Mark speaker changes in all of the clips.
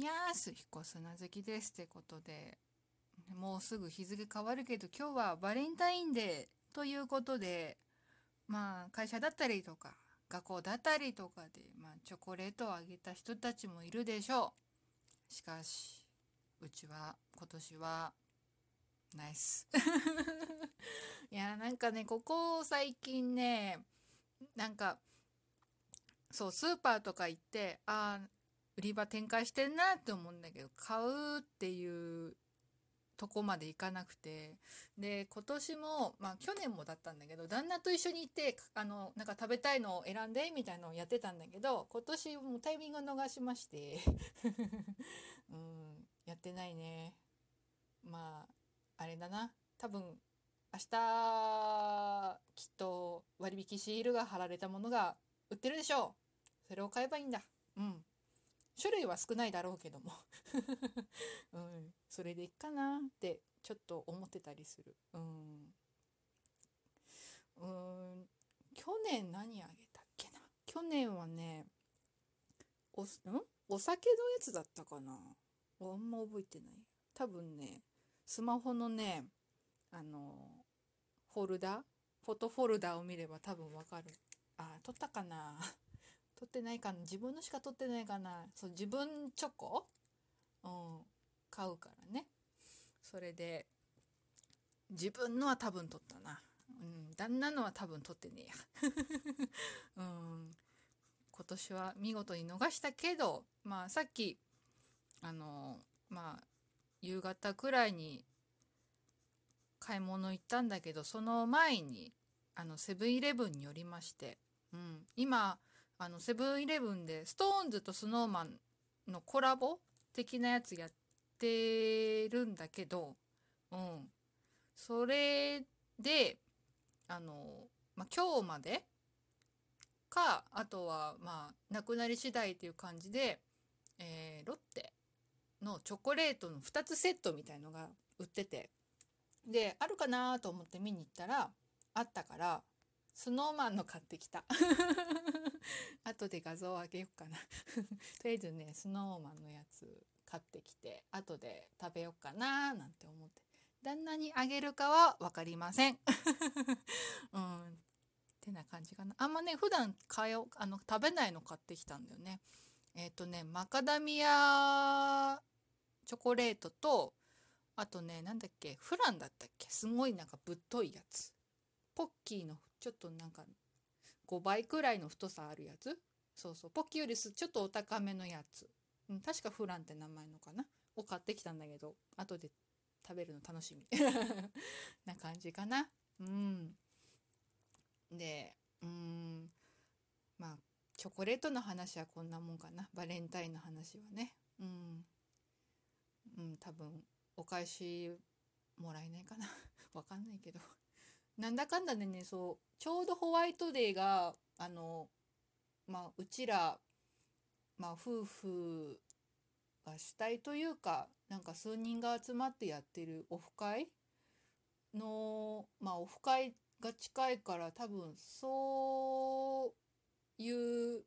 Speaker 1: にゃーす、彦砂好きですってことで、もうすぐ日付変わるけど、今日はバレンタインデーということで、まあ、会社だったりとか、学校だったりとかで、まあ、チョコレートをあげた人たちもいるでしょう。しかし、うちは今年は、ナイス。いや、なんかね、ここ最近ね、なんか、そう、スーパーとか行って、ああ、売り場展開してんなって思うんだけど、買うっていうとこまで行かなくて。で、今年も、まあ去年もだったんだけど、旦那と一緒に行って、あの、なんか食べたいのを選んで、みたいなのをやってたんだけど、今年もタイミングを逃しまして うん、やってないね。まあ、あれだな。多分、明日、きっと割引シールが貼られたものが売ってるでしょう。それを買えばいいんだ。うん。種類は少ないだろうけども うん、それでいっかなってちょっと思ってたりする。うん。うん、去年何あげたっけな。去年はね、お、ん？お酒のやつだったかな。あんま覚えてない。多分ね、スマホのね、あの、フォルダ？フォトフォルダを見れば多分わかる。あ、撮ったかな撮ってないかな。自分のしか撮ってないかな。そう自分チョコ？うん。買うからね。それで自分のは多分撮ったな。うん。旦那のは多分撮ってねえや。うん。今年は見事に逃したけどまあさっきあのまあ夕方くらいに買い物行ったんだけどその前にあのセブンイレブンに寄りまして、うん、今あのセブンイレブンでストーンズとスノーマンのコラボ的なやつやってるんだけど、うん。それで、あの、まあ、今日までか、あとは、まあ、なくなり次第っていう感じで、えー、ロッテのチョコレートの2つセットみたいのが売ってて、で、あるかなと思って見に行ったら、あったから、スノーマンの買ってきた。後で画像をあげようかな とりあえずね、スノーマンのやつ買ってきて、後で食べようかななんて思って。旦那にあげるかは分かりません。うん。ってな感じかな。あんまね、普段買よあの、食べないの買ってきたんだよね。えっ、ー、とね、マカダミアチョコレートと、あとね、なんだっけ、フランだったっけすごいなんかぶっといやつ。ポッキーのちょっとなんか5倍くらいの太さあるやつ？そうそう。ポッキーよりちょっとお高めのやつ、うん、確かフランって名前のかな？を買ってきたんだけど後で食べるの楽しみ。な感じかな？うん。でうん。まあチョコレートの話はこんなもんかな？バレンタインの話はね。うん。うん多分お返しもらえないかな？わかんないけど。なんだかんだでねそうちょうどホワイトデーがあのまあうちら、まあ、夫婦が主体というかなんか数人が集まってやってるオフ会のまあオフ会が近いから多分そういう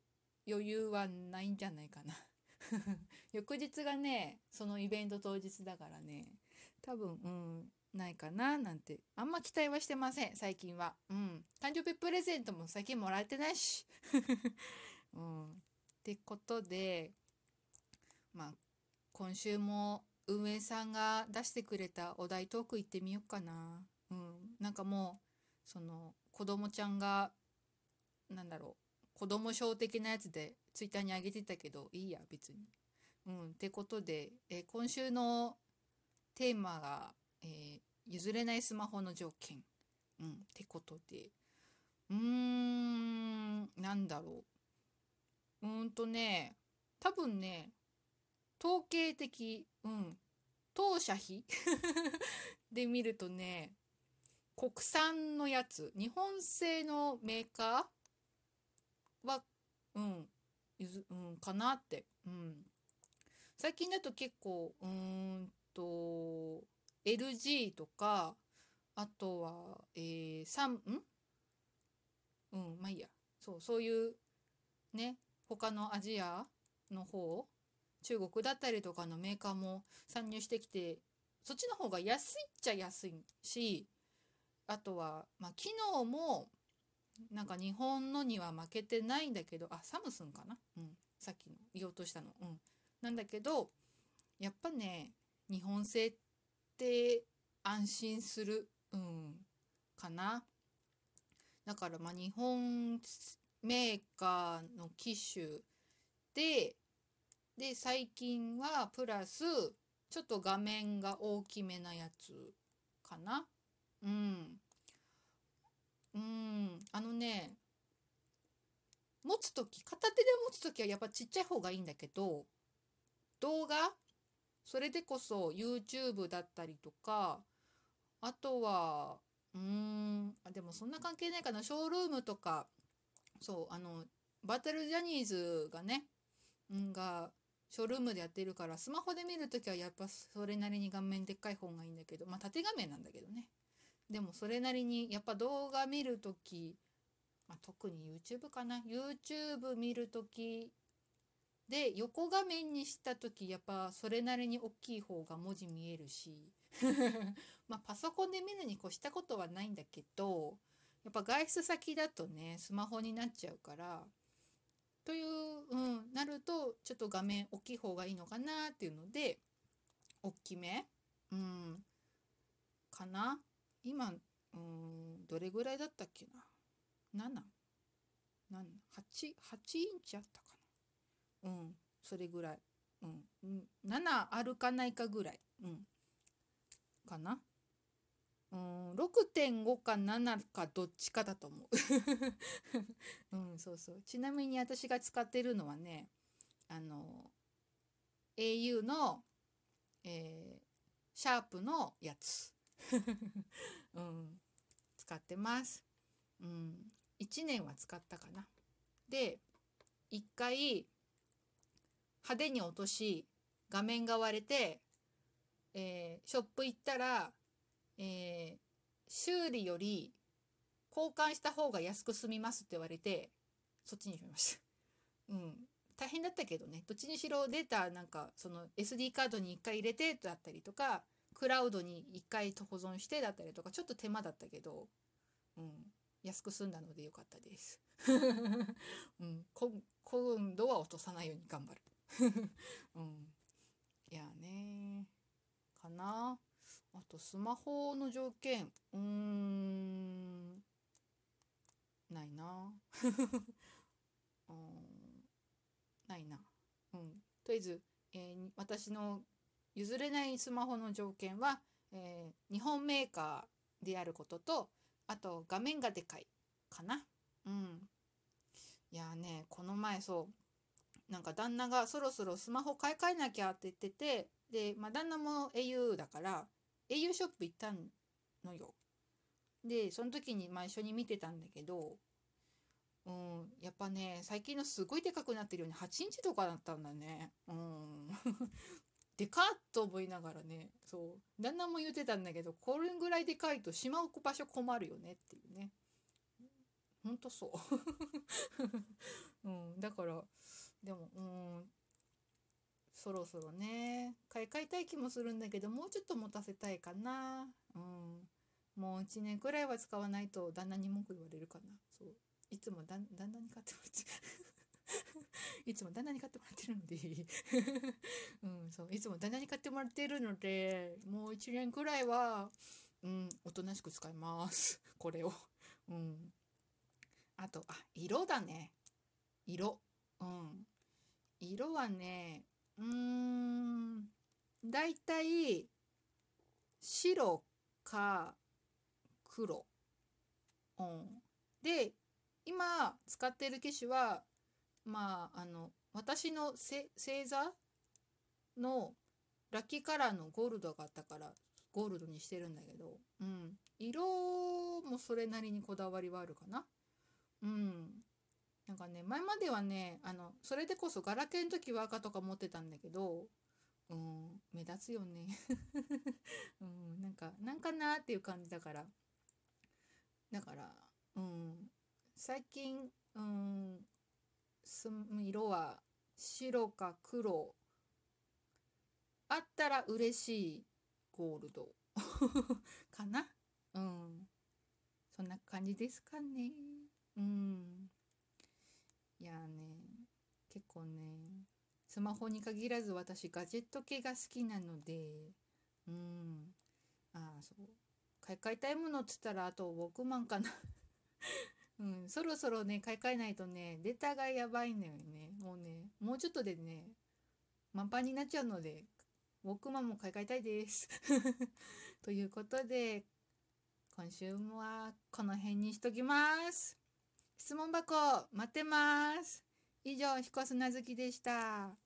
Speaker 1: 余裕はないんじゃないかな。翌日がねそのイベント当日だからね。多分うん。ないかななんてあんま期待はしてません最近は。うん。誕生日プレゼントも最近もらえてないし。うん。ってことでまあ今週も運営さんが出してくれたお題トーク行ってみようかな。うん。なんかもうその子供ちゃんがなんだろう子供賞的なやつでツイッターに上げてたけどいいや別に。うん。ってことで、え、今週のテーマがえー、譲れないスマホの条件。うん、ってことで。うーん、なんだろう。うんとね、多分ね、統計的、うん、当社費 で見るとね、国産のやつ、日本製のメーカーは、うん、うん、かなって。うん。最近だと結構、うーんと、LG とか、あとは、えー、サン、ん？うん、まあいいや。そう、そういう、ね、他のアジアの方中国だったりとかのメーカーも参入してきてそっちの方が安いっちゃ安いしあとは、まあ、機能もなんか日本のには負けてないんだけどあサムスンかな、うん、さっきの言おうとしたの、うん、なんだけどやっぱね日本製って安心する、うん、かな。だからまあ日本メーカーの機種でで最近はプラスちょっと画面が大きめなやつかな。うん。うん。あのね持つ時片手で持つ時はやっぱちっちゃい方がいいんだけど動画それでこそ YouTube だったりとかあとはうーんでもそんな関係ないかな。ショールームとかそうあのバトルジャニーズがね、ん、がショールームでやってるからスマホで見るときはやっぱそれなりに画面でっかい方がいいんだけどまあ縦画面なんだけどね。でもそれなりにやっぱ動画見るとき、まあ、特に YouTube かな。YouTube 見るときで横画面にした時やっぱそれなりに大きい方が文字見えるし まあパソコンで見るに越したことはないんだけどやっぱ外出先だとねスマホになっちゃうからという、うん、なるとちょっと画面大きい方がいいのかなっていうので大きめ、うん、かな。今、うん、どれぐらいだったっけな？7? 8, 8インチあったうん。それぐらい、うん、7あるかないかぐらい、うん、かな。うん。6.5か7かどっちかだと思う。うんそうそう。ちなみに私が使ってるのはねあの au の、えー、シャープのやつ、うん、使ってます、うん、1年は使ったかな。で1回派手に落とし画面が割れて、えー、ショップ行ったらえー、修理より交換した方が安く済みますって言われて、そっちにしました。うん。大変だったけどね、どっちにしろデータなんか、その SD カードに1回入れてだったりとか、クラウドに1回保存してだったりとか、ちょっと手間だったけど、うん。安く済んだのでよかったです。うん、今度は落とさないように頑張る。うん。いやね。かな。あとスマホの条件。うーん。ないな。うん。ないな。うん。とりあえず、えー、私の譲れないスマホの条件は、えー、日本メーカーであることとあと画面がでかいかな。うん。いやねこの前そうなんか旦那がそろそろスマホ買い替えなきゃって言っててで、まあ、旦那も au だから au ショップ行ったのよ。で、その時にまあ一緒に見てたんだけど、うん、やっぱね、最近のすごいでかくなってるように8インチとかだったんだね。うん。でかっと思いながらね、そう。旦那も言ってたんだけど、これぐらいでかいとしまう場所困るよねっていうね。ほんとそう。うん、だから、でも、うん、そろそろね買い替えたい気もするんだけどもうちょっと持たせたいかな。うん。もう1年くらいは使わないと旦那に文句言われるかな。そう。いつも旦那に買ってもらって いつも旦那に買ってもらってるので。うんそう。いつも旦那に買ってもらってるのでもう1年くらいはうんおとなしく使います。これを。うん。あとあ色だね。色。うん。色はねうーん、だいたい白か黒。うん。で、今使ってる機種は、まあ、あの、私の星座のラッキーカラーのゴールドがあったから、ゴールドにしてるんだけど、うん。色もそれなりにこだわりはあるかな。うん。なんかね前まではねあのそれでこそガラケーの時は赤とか持ってたんだけどうん目立つよね。うんなんかなんかなっていう感じだから。だからうん最近うん色は白か黒。あったら嬉しいゴールド。かな？うん。そんな感じですかね。うんいやね結構ねスマホに限らず私ガジェット系が好きなのでうんああそう買い替えたいものっつったらあとウォークマンかなうん、そろそろね買い替えないとねデータがやばいのよねもうねもうちょっとでね満帆になっちゃうのでウォークマンも買い替えたいですということで今週はこの辺にしときます質問箱待ってます以上彦砂月でした。